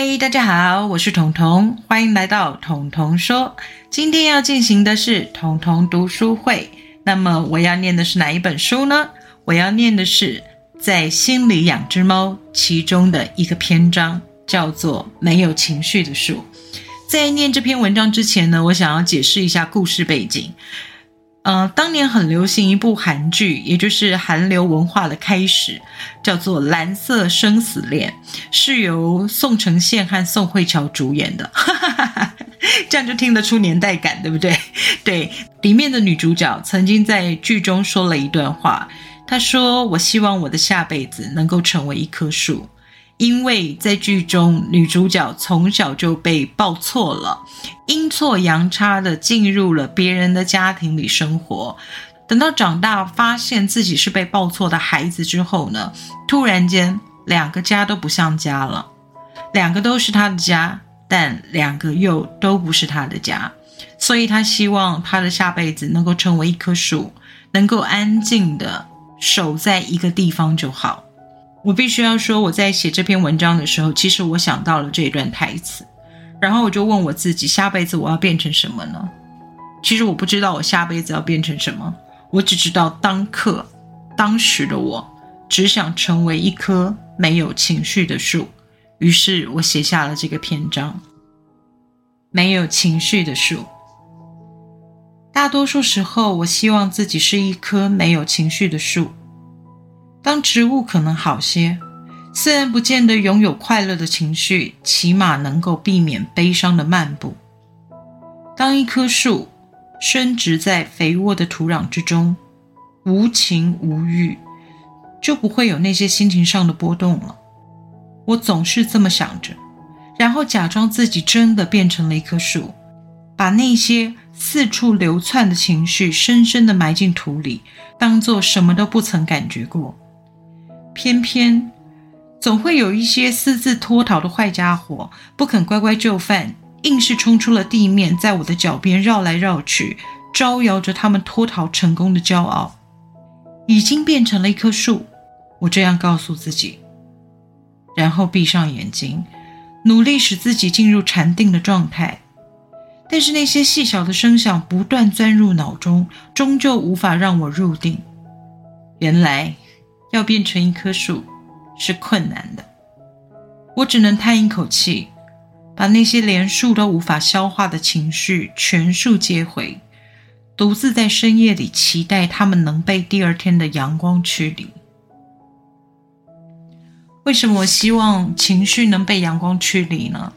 嗨，大家好，我是彤彤，欢迎来到彤彤说。今天要进行的是彤彤读书会。那么我要念的是哪一本书呢？我要念的是在心里养只猫其中的一个篇章，叫做《没有情绪的树》。在念这篇文章之前呢，我想要解释一下故事背景。呃，当年很流行一部韩剧，也就是韩流文化的开始，叫做《蓝色生死恋》，是由宋承宪和宋慧乔主演的，这样就听得出年代感，对不对？对，里面的女主角曾经在剧中说了一段话，她说：“我希望我的下辈子能够成为一棵树。”因为在剧中，女主角从小就被抱错了，阴错阳差的进入了别人的家庭里生活。等到长大，发现自己是被抱错的孩子之后呢，突然间两个家都不像家了，两个都是他的家，但两个又都不是他的家。所以他希望他的下辈子能够成为一棵树，能够安静的守在一个地方就好。我必须要说，我在写这篇文章的时候，其实我想到了这一段台词，然后我就问我自己：下辈子我要变成什么呢？其实我不知道我下辈子要变成什么，我只知道当刻、当时的我只想成为一棵没有情绪的树。于是我写下了这个篇章：没有情绪的树。大多数时候，我希望自己是一棵没有情绪的树。当植物可能好些，虽然不见得拥有快乐的情绪，起码能够避免悲伤的漫步。当一棵树深植在肥沃的土壤之中，无情无欲，就不会有那些心情上的波动了。我总是这么想着，然后假装自己真的变成了一棵树，把那些四处流窜的情绪深深的埋进土里，当做什么都不曾感觉过。偏偏总会有一些私自脱逃的坏家伙，不肯乖乖就范，硬是冲出了地面，在我的脚边绕来绕去，招摇着他们脱逃成功的骄傲。已经变成了一棵树，我这样告诉自己，然后闭上眼睛，努力使自己进入禅定的状态。但是那些细小的声响不断钻入脑中，终究无法让我入定。原来。要变成一棵树是困难的，我只能叹一口气，把那些连树都无法消化的情绪全数接回，独自在深夜里期待它们能被第二天的阳光驱离。为什么我希望情绪能被阳光驱离呢？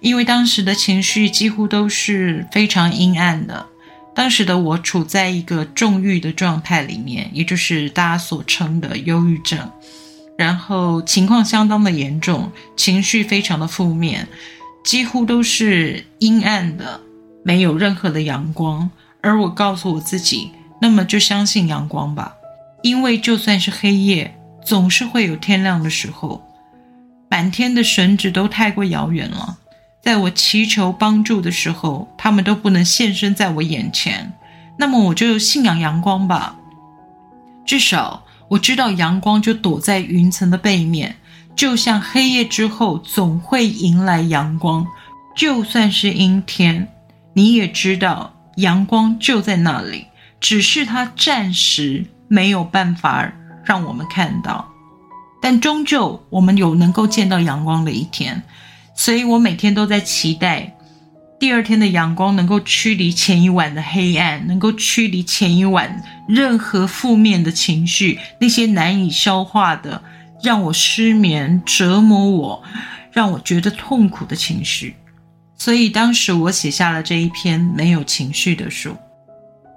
因为当时的情绪几乎都是非常阴暗的。当时的我处在一个重郁的状态里面，也就是大家所称的忧郁症，然后情况相当的严重，情绪非常的负面，几乎都是阴暗的，没有任何的阳光。而我告诉我自己，那么就相信阳光吧，因为就算是黑夜，总是会有天亮的时候。满天的神只都太过遥远了。在我祈求帮助的时候，他们都不能现身在我眼前。那么我就信仰阳光吧。至少我知道阳光就躲在云层的背面，就像黑夜之后总会迎来阳光。就算是阴天，你也知道阳光就在那里，只是它暂时没有办法让我们看到。但终究我们有能够见到阳光的一天。所以我每天都在期待，第二天的阳光能够驱离前一晚的黑暗，能够驱离前一晚任何负面的情绪，那些难以消化的、让我失眠、折磨我、让我觉得痛苦的情绪。所以当时我写下了这一篇没有情绪的书。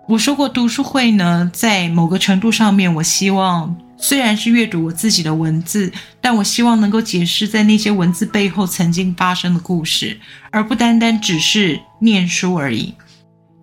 我说过，读书会呢，在某个程度上面，我希望。虽然是阅读我自己的文字，但我希望能够解释在那些文字背后曾经发生的故事，而不单单只是念书而已。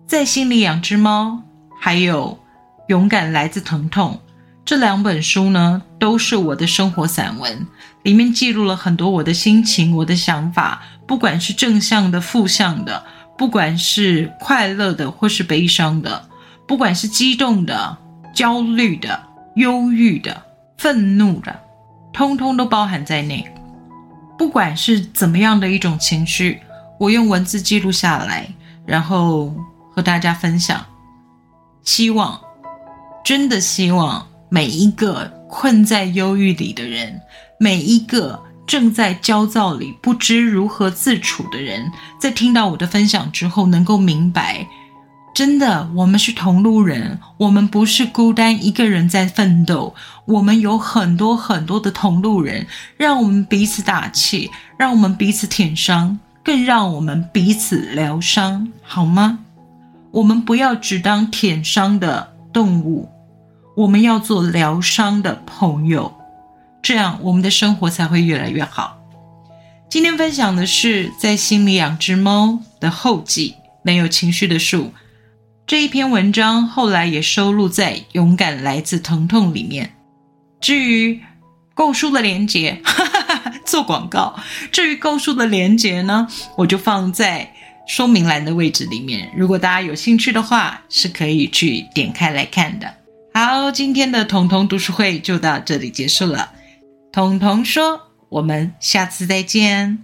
在心里养只猫，还有勇敢来自疼痛这两本书呢，都是我的生活散文，里面记录了很多我的心情、我的想法，不管是正向的、负向的，不管是快乐的或是悲伤的，不管是激动的、焦虑的。忧郁的、愤怒的，通通都包含在内。不管是怎么样的一种情绪，我用文字记录下来，然后和大家分享。希望，真的希望每一个困在忧郁里的人，每一个正在焦躁里不知如何自处的人，在听到我的分享之后，能够明白。真的，我们是同路人，我们不是孤单一个人在奋斗，我们有很多很多的同路人，让我们彼此打气，让我们彼此舔伤，更让我们彼此疗伤，好吗？我们不要只当舔伤的动物，我们要做疗伤的朋友，这样我们的生活才会越来越好。今天分享的是在心里养只猫的后记，没有情绪的树。这一篇文章后来也收录在《勇敢来自疼痛》里面。至于购书的链接，做广告。至于购书的链接呢，我就放在说明栏的位置里面。如果大家有兴趣的话，是可以去点开来看的。好，今天的彤彤读书会就到这里结束了。彤彤说：“我们下次再见。”